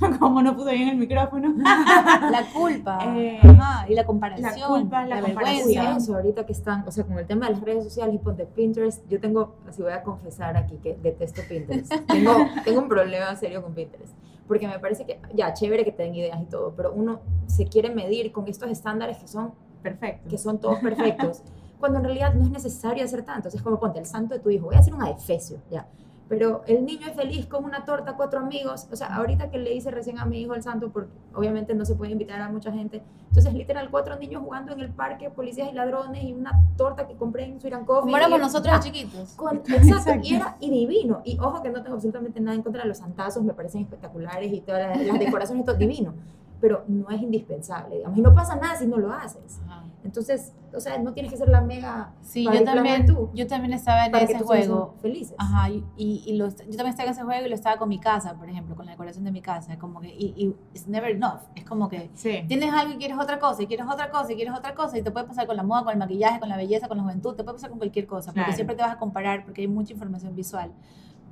cómo, cómo no puse bien el micrófono. La culpa. Eh, Ajá, y la comparación. la culpa, la Uy, comparación. ahorita que están, o sea, con el tema de las redes sociales y ponte Pinterest, yo tengo, así voy a confesar aquí que detesto Pinterest. tengo, tengo un problema serio con Pinterest. porque me parece que, ya, chévere que te den ideas y todo, pero uno se quiere medir con estos estándares que son, Perfecto. que son todos perfectos, cuando en realidad no es necesario hacer tanto. Es como ponte el santo de tu hijo, voy a hacer un adefesio, ya. Pero el niño es feliz con una torta, cuatro amigos. O sea, ahorita que le hice recién a mi hijo el santo, porque obviamente no se puede invitar a mucha gente. Entonces, literal, cuatro niños jugando en el parque, policías y ladrones, y una torta que compré en and Coffee. Como éramos nosotros Ah, chiquitos. con- exacto, y era y divino. Y ojo que no tengo absolutamente nada en contra de los santazos, me parecen espectaculares y todas las, las decoraciones todo divino. Pero no es indispensable, digamos. Y no pasa nada si no lo haces. Ajá. Entonces, o sea, no tienes que ser la mega. Sí, yo también, tú, yo también estaba en ese juego. felices. Ajá, y, y, y lo est- yo también estaba en ese juego y lo estaba con mi casa, por ejemplo, con la decoración de mi casa. Como que, y, y it's never enough. Es como que Sí. tienes algo y quieres otra cosa, y quieres otra cosa, y quieres otra cosa, y te puede pasar con la moda, con el maquillaje, con la belleza, con la juventud, te puede pasar con cualquier cosa, porque Claro. siempre te vas a comparar, porque hay mucha información visual.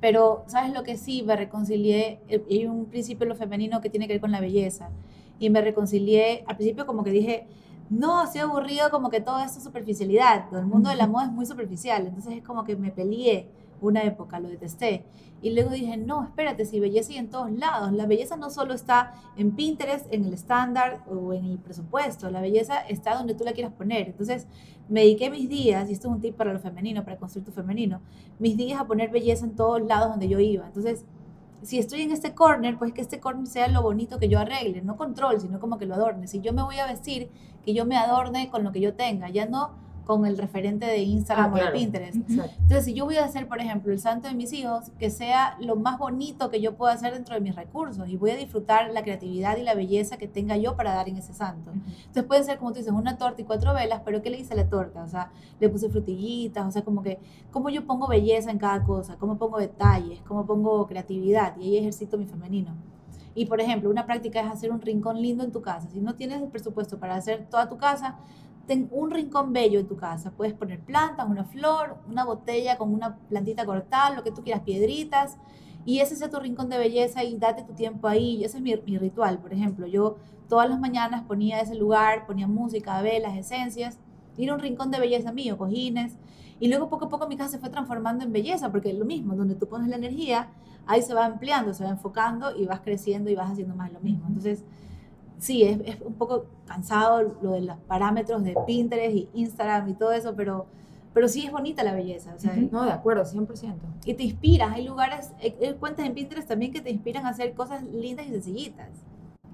Pero, ¿sabes lo que sí? Me reconcilié, eh, hay un principio en lo femenino que tiene que ver con la belleza, y me reconcilié, al principio como que dije, no, estoy aburrido como que todo esto es superficialidad, todo el mundo de la moda es muy superficial, entonces es como que me peleé una época, lo detesté. Y luego dije, no, espérate, si belleza hay en todos lados. La belleza no solo está en Pinterest, en el estándar o en el presupuesto. La belleza está donde tú la quieras poner. Entonces, me dediqué mis días, y esto es un tip para lo femenino, para construir tu femenino, mis días a poner belleza en todos lados donde yo iba. Entonces, si estoy en este corner, pues que este corner sea lo bonito que yo arregle, no control, sino como que lo adorne. Si yo me voy a vestir, que yo me adorne con lo que yo tenga, ya no con el referente de Instagram Ah, o de claro. Pinterest. Exacto. Entonces, si yo voy a hacer, por ejemplo, el santo de mis hijos, que sea lo más bonito que yo pueda hacer dentro de mis recursos y voy a disfrutar la creatividad y la belleza que tenga yo para dar en ese santo. Entonces puede ser, como tú dices, una torta y cuatro velas, pero ¿qué le hice a la torta? O sea, le puse frutillitas, o sea, como que, ¿cómo yo pongo belleza en cada cosa? ¿Cómo pongo detalles? ¿Cómo pongo creatividad? Y ahí ejercito mi femenino. Y por ejemplo, una práctica es hacer un rincón lindo en tu casa. Si no tienes el presupuesto para hacer toda tu casa, ten un rincón bello en tu casa. Puedes poner plantas, una flor, una botella con una plantita cortada, lo que tú quieras, piedritas. Y ese sea tu rincón de belleza y date tu tiempo ahí. Ese es mi, ritual, por ejemplo. Yo todas las mañanas ponía ese lugar, ponía música, velas, esencias. Y era un rincón de belleza mío, cojines. Y luego poco a poco mi casa se fue transformando en belleza, porque es lo mismo, donde tú pones la energía, ahí se va ampliando, se va enfocando y vas creciendo y vas haciendo más lo mismo. Entonces, sí, es, es un poco cansado lo de los parámetros de Pinterest y Instagram y todo eso, pero, pero sí es bonita la belleza. O sea, Ujú. No, de acuerdo, 100%. Y te inspiras. Hay lugares, hay, hay cuentas en Pinterest también que te inspiran a hacer cosas lindas y sencillitas,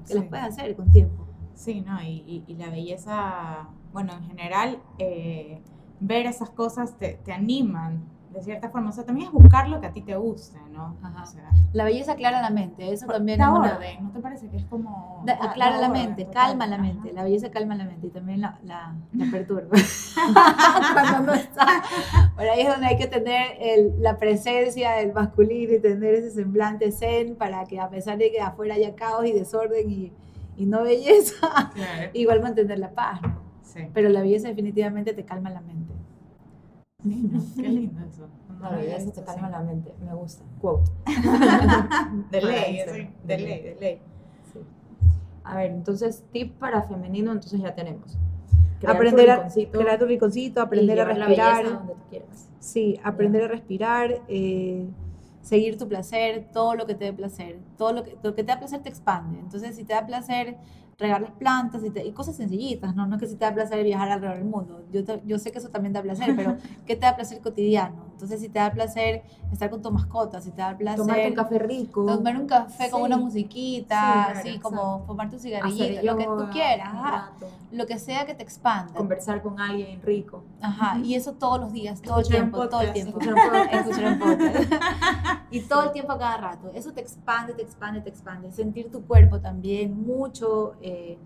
que las puedes hacer con tiempo. Sí, ¿no? Y, y- y la belleza, bueno, en general, eh, ver esas cosas te, te animan de cierta forma. O sea, también es buscar lo que a ti te guste, ¿no? Ajá. O sea, La belleza aclara la mente, eso también es una... orden, ¿no te parece que es como... Da- aclara da la mente, calma la Ajá. mente, la belleza calma la mente y también la, la, la perturba. Cuando no está. Por ahí es donde hay que tener el- la presencia del masculino y tener ese semblante zen para que a pesar de que afuera haya caos y desorden y, y no belleza, Claro. igual mantener la paz. Sí. Pero la belleza definitivamente te calma la mente. Sí, ¿no? Qué lindo eso. Belleza visto te calma la mente, me gusta. Quote. De ley, sí, de ley, de ley. Sí. A ver, entonces, tip para femenino, entonces ya tenemos. Crear tu aprender a rinconcito crear tu rinconcito, y aprender a la respirar. donde tú quieras. Sí, aprender a respirar, eh, seguir tu placer, todo lo que te dé placer, todo lo que, lo que te da placer te expande. Entonces, si te da placer regar las plantas y, te- y cosas sencillitas, ¿no? No es que si te da placer viajar alrededor del mundo. Yo, te- yo sé que eso también da placer, pero ¿qué te da placer cotidiano? Entonces, si te da placer estar con tu mascota, si te da placer Tomarte un café rico. tomar un café con una musiquita, Sí, claro, así como exacto. fumar tu hacer cigarrillito, lo que tú quieras, un ajá. lo que sea que te expanda. Conversar con alguien rico. Ajá, y eso todos los días, todo el un tiempo, todo el tiempo. escuchar un podcast. Escuchar un podcast. y todo el tiempo a cada rato. Eso te expande, te expande, te expande. Sentir tu cuerpo también, mucho. eh,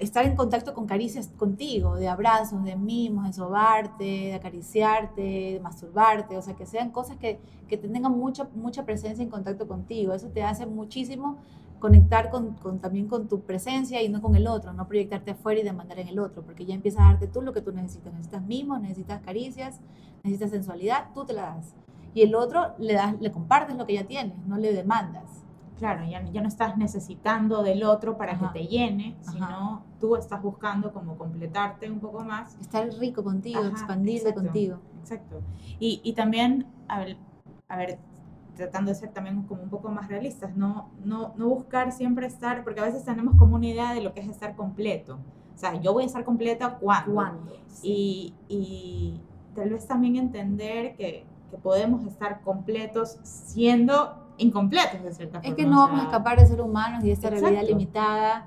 estar en contacto con caricias contigo, de abrazos, de mimos, de sobarte, de acariciarte, de masturbarte. O sea, que sean cosas que, que te tengan mucha, mucha presencia en contacto contigo. Eso te hace muchísimo conectar con, con- también con tu presencia y no con el otro, no proyectarte afuera y demandar en el otro, porque ya empiezas a darte tú lo que tú necesitas. Necesitas mimos, necesitas caricias, necesitas sensualidad, tú te la das. Y el otro le das, le compartes lo que ya tienes, no le demandas. Claro, ya, ya no estás necesitando del otro para Ajá. que te llene, Ajá. sino tú estás buscando como completarte un poco más. Estar rico contigo, Ajá, expandirte exacto. contigo. Exacto. Y, y también, a ver, a ver, tratando de ser también como un poco más realistas, no, no, no buscar siempre estar, porque a veces tenemos como una idea de lo que es estar completo. O sea, yo voy a estar completa cuando. ¿Cuándo? Y, y tal vez también entender que, que podemos estar completos siendo incompletos de cierta forma. Es que no vamos a escapar de ser humanos y de esta realidad limitada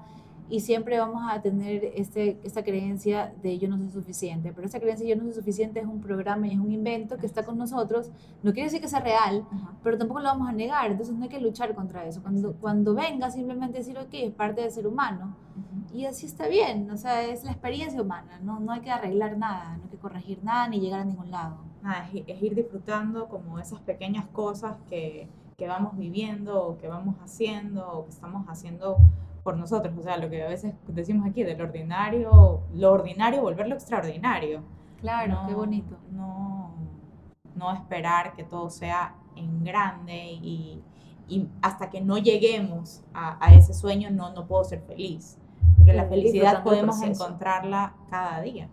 y siempre vamos a tener este, esta creencia de yo no soy suficiente. Pero esa creencia de yo no soy suficiente es un programa y es un invento que está con nosotros. No quiere decir que sea real, Ajá. pero tampoco lo vamos a negar. Entonces no hay que luchar contra eso. Cuando, cuando venga, simplemente decir, ok, es parte del ser humano. Y así está bien. O sea, es la experiencia humana. No, no hay que arreglar nada, no hay que corregir nada ni llegar a ningún lado. nada, es, es ir disfrutando como esas pequeñas cosas que, que vamos viviendo o que vamos haciendo o que estamos haciendo por nosotros. O sea, lo que a veces decimos aquí, del ordinario, lo ordinario, volverlo extraordinario. Claro, qué No- bonito. No, no esperar que todo sea en grande y, y hasta que no lleguemos a, a ese sueño no, no puedo ser feliz. Porque la felicidad podemos encontrarla cada día.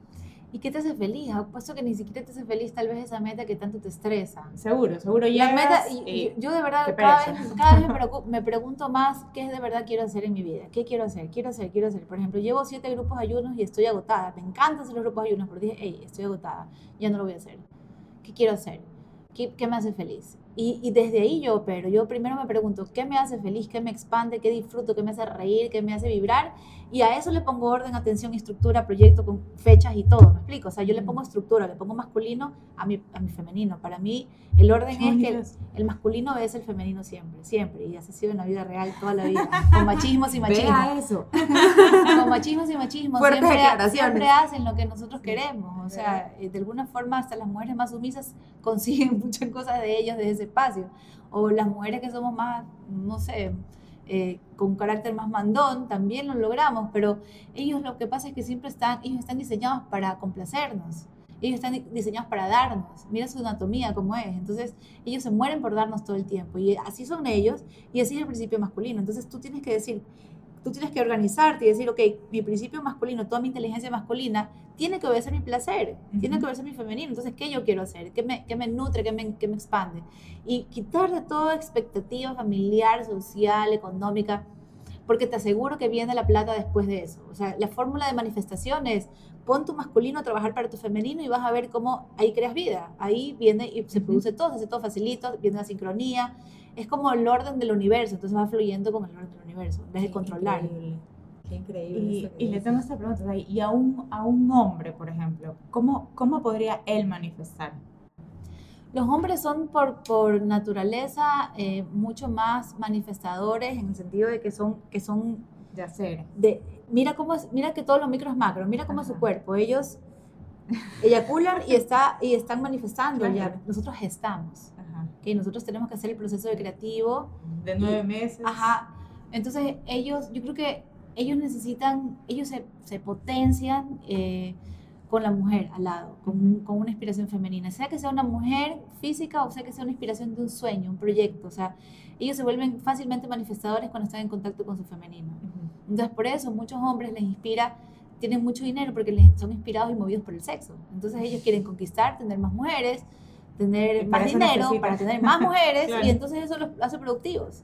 ¿Y qué te hace feliz? Apuesto que ni siquiera te hace feliz tal vez esa meta que tanto te estresa. Seguro, seguro llegas meta, y- y yo de verdad cada vez, cada vez me, preocu- me pregunto más qué de verdad quiero hacer en mi vida. ¿Qué quiero hacer? Quiero hacer, quiero hacer. Por ejemplo, llevo siete grupos ayunos y estoy agotada. Me encantan hacer los grupos ayunos, pero dije, hey, estoy agotada, ya no lo voy a hacer. ¿Qué quiero hacer? ¿Qué, qué me hace feliz? Y, y desde ahí yo opero. Yo primero me pregunto, ¿qué me hace feliz? ¿Qué me expande? ¿Qué disfruto? ¿Qué me hace reír? ¿Qué me hace vibrar? Y a eso le pongo orden, atención, estructura, proyecto con fechas y todo. ¿Me explico? O sea, yo le pongo estructura, le pongo masculino a mi, a mi femenino. Para mí, el orden es que es. el masculino es el femenino siempre, siempre. Y así ha sido en la vida real toda la vida. Con machismos y machismos. Vea eso. Con machismos y machismos. Fuertes Siempre, siempre hacen lo que nosotros queremos. O sea, eh, de alguna forma hasta las mujeres más sumisas consiguen muchas cosas de ellos desde ese espacio. O las mujeres que somos más, no sé, eh, con carácter más mandón, también lo logramos. Pero ellos lo que pasa es que siempre están, ellos están diseñados para complacernos. Ellos están di- diseñados para darnos. Mira su anatomía como es. Entonces, ellos se mueren por darnos todo el tiempo. Y así son ellos. Y así es el principio masculino. Entonces, tú tienes que decir, tú tienes que organizarte y decir, ok, mi principio masculino, toda mi inteligencia masculina, tiene que obedecer mi placer, tiene Ujú. que obedecer mi femenino. Entonces, ¿qué yo quiero hacer? ¿Qué me, qué me nutre? ¿Qué me, qué me expande? Y quitar de toda expectativa familiar, social, económica, porque te aseguro que viene la plata después de eso. O sea, la fórmula de manifestación es pon tu masculino a trabajar para tu femenino y vas a ver cómo ahí creas vida. Ahí viene y se produce todo, se hace todo facilito, viene la sincronía. Es como el orden del universo, entonces va fluyendo con el orden del universo, en vez de Qué controlar. increíble. Qué increíble. Y, y le tengo esta pregunta, o sea, y a un, a un hombre, por ejemplo, ¿cómo, ¿cómo podría él manifestar? Los hombres son por, por naturaleza eh, mucho más manifestadores en el sentido de que son, que son De hacer. de, mira cómo es, mira que todos los micros macros, mira cómo es su cuerpo, ellos eyaculan y, está, y están manifestando Claro. ya, nosotros gestamos, Ajá. Que nosotros tenemos que hacer el proceso de creativo, De nueve meses. ajá, entonces ellos, yo creo que ellos necesitan, ellos se, se potencian eh, con la mujer al lado, con, con una inspiración femenina, sea que sea una mujer física o sea que sea una inspiración de un sueño, un proyecto, o sea, ellos se vuelven fácilmente manifestadores cuando están en contacto con su femenino. Entonces, por eso muchos hombres les inspira, tienen mucho dinero porque les son inspirados y movidos por el sexo. Entonces, ellos quieren conquistar, tener más mujeres, tener más dinero, para tener más mujeres, Claro. y entonces eso los hace productivos.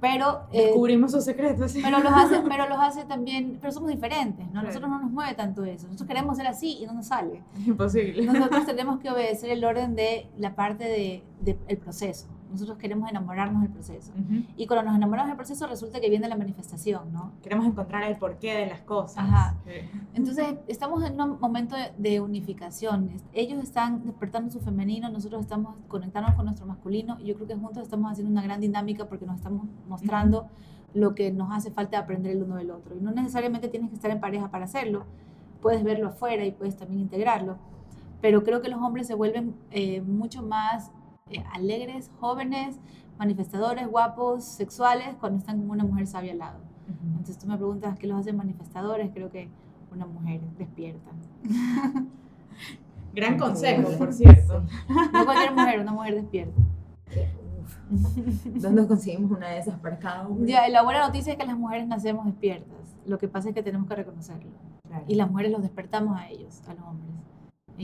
Pero, eh, Descubrimos sus secretos. pero, los hace, pero los hace también, pero somos diferentes, ¿no? Claro. Nosotros no nos mueve tanto eso. Nosotros queremos ser así y no nos sale. Imposible. Nosotros tenemos que obedecer el orden de la parte del de, el proceso. Nosotros queremos enamorarnos del proceso. Ujú. Y cuando nos enamoramos del proceso resulta que viene la manifestación, ¿no? Queremos encontrar el porqué de las cosas. Ajá. Sí. Entonces, estamos en un momento de, unificación. Ellos están despertando su femenino, nosotros estamos conectándonos con nuestro masculino y yo creo que juntos estamos haciendo una gran dinámica porque nos estamos mostrando lo que nos hace falta aprender el uno del otro. Y no necesariamente tienes que estar en pareja para hacerlo, puedes verlo afuera y puedes también integrarlo. Pero creo que los hombres se vuelven eh, mucho más eh, alegres, jóvenes, manifestadores, guapos, sexuales, cuando están con una mujer sabia al lado. Ujú. Entonces tú me preguntas qué los hace manifestadores, creo que una mujer despierta. Gran consejo, por cierto. No cualquier mujer, una mujer despierta. ¿Dónde conseguimos una de esas para cada hombre? Ya, la buena noticia es que las mujeres nacemos despiertas. Lo que pasa es que tenemos que reconocerlo. Claro. Y las mujeres los despertamos a ellos, a los hombres.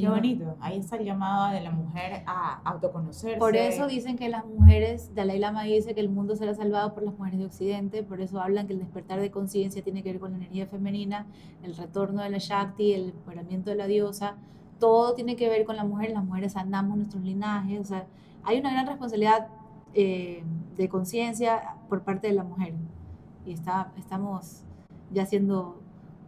Qué bonito. Ahí está el llamado de la mujer a autoconocerse. Por eso dicen que las mujeres, Dalai Lama dice que el mundo será salvado por las mujeres de Occidente, por eso hablan que el despertar de conciencia tiene que ver con la energía femenina, el retorno de la Shakti, el empoderamiento de la diosa, todo tiene que ver con la mujer, las mujeres sanamos nuestros linajes, o sea, hay una gran responsabilidad eh, de conciencia por parte de la mujer y está, estamos ya siendo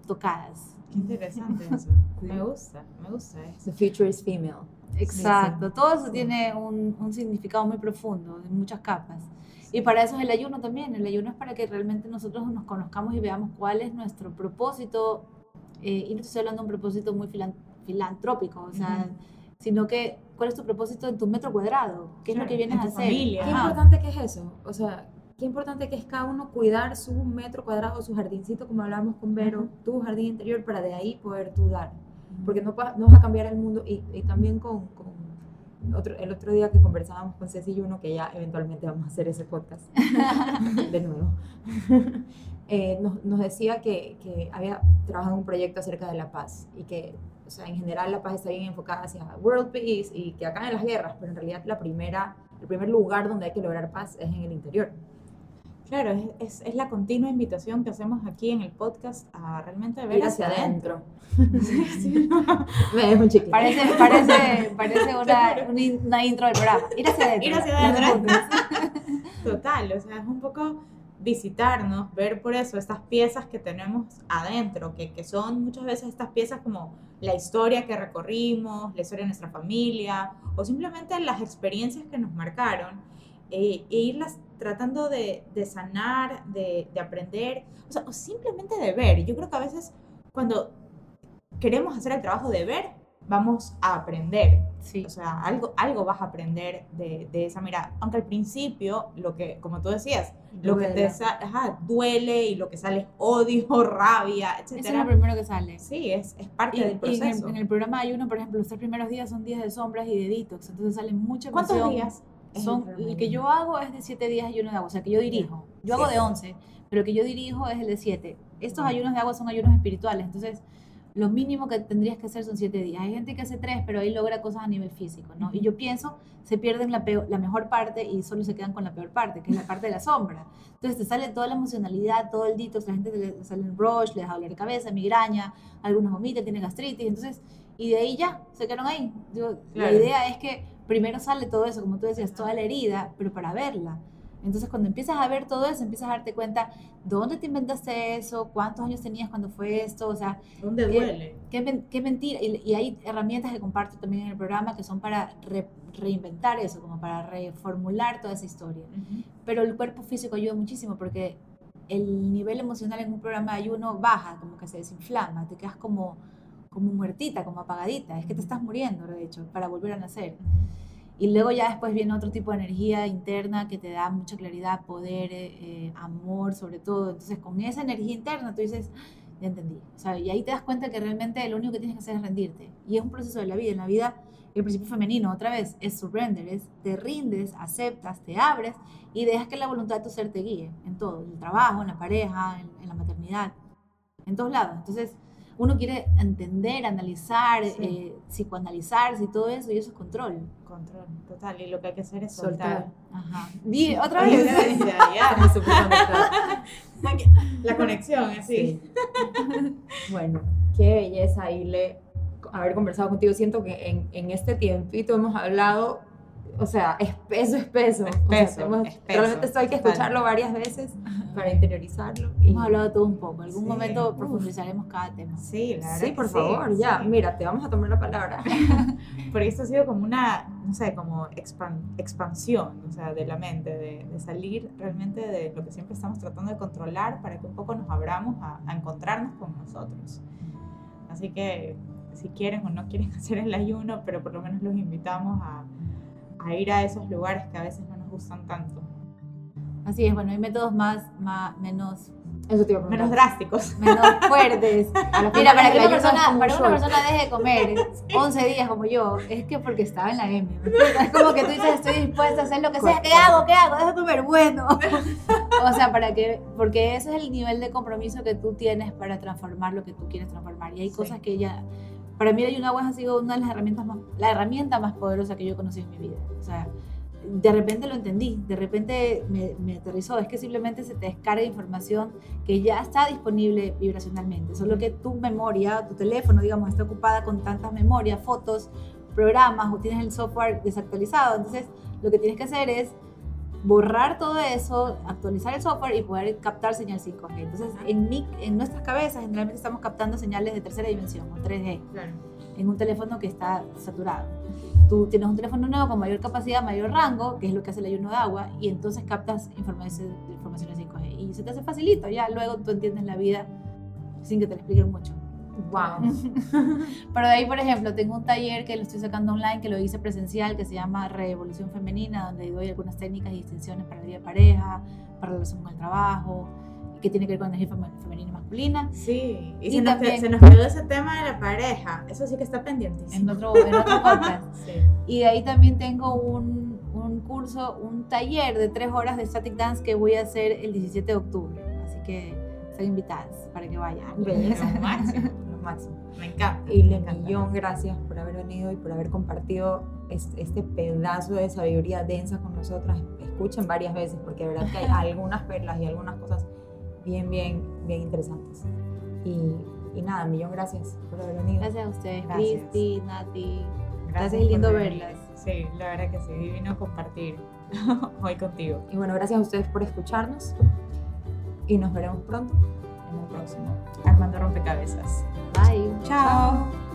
tocadas. Qué interesante eso. Sí. Me gusta, me gusta eso. The future is female. Exacto, todo eso tiene un, un significado muy profundo, de muchas capas. Y para eso es el ayuno también. El ayuno es para que realmente nosotros nos conozcamos y veamos cuál es nuestro propósito. eh, y no estoy hablando de un propósito muy filan- filantrópico, o sea, sino que cuál es tu propósito en tu metro cuadrado, qué es lo que vienes en a hacer. familia. Qué Ajá. importante que es eso. O sea, qué importante que es cada uno cuidar su metro cuadrado, su jardincito, como hablábamos con Vero, Ujú. tu jardín interior, para de ahí poder tú dar. Porque no, no vas a cambiar el mundo. Y, y también con, con otro, el otro día que conversábamos con Ceci y uno, que ya eventualmente vamos a hacer ese podcast de nuevo, eh, nos, nos decía que, que había trabajado en un proyecto acerca de la paz y que, o sea, en general la paz está bien enfocada hacia World Peace y que acaben las guerras, pero en realidad la primera, el primer lugar donde hay que lograr paz es en el interior. Claro, es, es, es la continua invitación que hacemos aquí en el podcast a realmente ver Ir hacia adentro. Sí, sí. Me dejo un chiquito. Parece, parece, parece una, una in- una intro del programa. Ir hacia adentro. Ir hacia adentro. Total, o sea, es un poco visitarnos, ver por eso estas piezas que tenemos adentro, que, que son muchas veces estas piezas como la historia que recorrimos, la historia de nuestra familia, o simplemente las experiencias que nos marcaron, eh, e irlas tratando de, de sanar, de, de aprender, o sea, o simplemente de ver. Yo creo que a veces cuando queremos hacer el trabajo de ver, vamos a aprender. Sí. O sea, algo, algo vas a aprender de, de esa mirada. Aunque al principio, lo que, como tú decías, lo que te ajá, duele y lo que sale es odio, rabia, Eso es lo primero que sale. Sí, es, es parte Y, del y en, proceso. el, en el programa de ayuno, por ejemplo, los tres primeros días son días de sombras y de detox, entonces sale mucha ¿Cuántos emoción. días? Son, el que yo hago es de 7 días ayuno de agua, o sea, que yo dirijo. Yo hago de 11, pero el que yo dirijo es el de 7. Estos ayunos de agua son ayunos espirituales, entonces lo mínimo que tendrías que hacer son 7 días. Hay gente que hace 3, pero ahí logra cosas a nivel físico, ¿no? Y yo pienso, se pierden la, peor- la mejor parte y solo se quedan con la peor parte, que es la parte de la sombra. Entonces te sale toda la emocionalidad, todo el detox, la gente le sale el rush, le da dolor de cabeza, migraña, algunos vomitan, tienen gastritis, entonces, y de ahí ya, se quedaron ahí. Yo- La Claro. idea es que primero sale todo eso, como tú decías, toda la herida, pero para verla. Entonces, cuando empiezas a ver todo eso, empiezas a darte cuenta dónde te inventaste eso, cuántos años tenías cuando fue esto, o sea, ¿Dónde ¿qué- duele? qué, men- qué mentira. Y, y hay herramientas que comparto también en el programa que son para re- reinventar eso, como para reformular toda esa historia. Pero el cuerpo físico ayuda muchísimo porque el nivel emocional en un programa de ayuno baja, como que se desinflama, te quedas como, como muertita, como apagadita. Es que te estás muriendo, de hecho, para volver a nacer. Y luego ya después viene otro tipo de energía interna que te da mucha claridad, poder, eh, eh, amor sobre todo. Entonces con esa energía interna tú dices, "Ah, ya entendí. O sea, y ahí te das cuenta que realmente lo único que tienes que hacer es rendirte. Y es un proceso de la vida. En la vida el principio femenino, otra vez, es surrender, es te rindes, aceptas, te abres y dejas que la voluntad de tu ser te guíe en todo, en el trabajo, en la pareja, en, en la maternidad, en todos lados. Entonces, uno quiere entender, analizar, Sí. eh, psicoanalizarse y todo eso, y eso es control. Control, total. Y lo que hay que hacer es Soltar. soltar. Ajá. Di, otra vez. La conexión, así. Bueno, qué belleza, Ile, haber conversado contigo. Siento que en, en este tiempito hemos hablado, o sea, espeso, espeso. O sea, Espeso, espeso, Realmente esto hay que escucharlo varias veces para interiorizarlo. y- Hemos hablado todo un poco. Algún Sí. momento profundizaremos cada tema. Sí, la verdad Sí, por sí, favor, ya. sí. Mira, te vamos a tomar la palabra. Porque esto ha sido como una, no sé, como expan- expansión, o sea, de la mente, de, de salir realmente de lo que siempre estamos tratando de controlar para que un poco nos abramos a, a encontrarnos con nosotros. Así que si quieren o no quieren hacer el ayuno, pero por lo menos los invitamos a, a ir a esos lugares que a veces no nos gustan tanto. Así es, bueno, hay métodos más, más menos, Eso te iba a preguntar. Menos drásticos. menos fuertes. Mira, para que una persona, para una persona deje de comer 11 días como yo, es que porque estaba en la M. Es como que tú dices, estoy dispuesta a hacer lo que sea. ¿Qué hago? ¿Qué hago? Deja de comer. Bueno. O sea, para que, porque ese es el nivel de compromiso que tú tienes para transformar lo que tú quieres transformar. Y hay Sí. cosas que ya para mí Agua ha sido una de las herramientas más, la herramienta más poderosa que yo he conocido en mi vida. O sea, de repente lo entendí, de repente me, me, aterrizó. Es que simplemente se te descarga información que ya está disponible vibracionalmente. Solo que tu memoria, tu teléfono, digamos, está ocupada con tantas memorias, fotos, programas o tienes el software desactualizado. Entonces, lo que tienes que hacer es borrar todo eso, actualizar el software y poder captar señal 5G. Entonces, en, mi, en nuestras cabezas generalmente estamos captando señales de tercera dimensión o 3G en un teléfono que está saturado. Tú tienes un teléfono nuevo con mayor capacidad, mayor rango, que es lo que hace el ayuno de agua, y entonces captas información, informaciones 5G. Y se te hace facilito, ya luego tú entiendes la vida sin que te lo expliquen mucho. Wow. Pero de ahí, por ejemplo, tengo un taller que lo estoy sacando online, que lo hice presencial, que se llama Revolución Femenina, donde doy algunas técnicas y distinciones para la vida de pareja, para la relación con el trabajo, que tiene que ver con energía femenina y masculina. Sí, y, se, nos quedó, ese tema de la pareja, eso sí que está pendiente. En otro, en otro podcast. sí. Y de ahí también tengo un, un curso, un taller de tres horas de static dance que voy a hacer el 17 de octubre. Así que están invitadas para que vayan. Belleza, máximo. Me encanta. Y le millón gracias por haber venido y por haber compartido este, pedazo de sabiduría densa con nosotras. Escuchen varias veces porque de verdad que hay algunas perlas y algunas cosas bien, bien, bien interesantes. Y, y nada, millón gracias por haber venido. Gracias a ustedes, Cristi, Nati. Gracias, es lindo verlas. Sí, la verdad que sí, divino compartir hoy contigo. Y bueno, gracias a ustedes por escucharnos y nos veremos pronto en el próximo Armando Rompecabezas. Bye. Chao.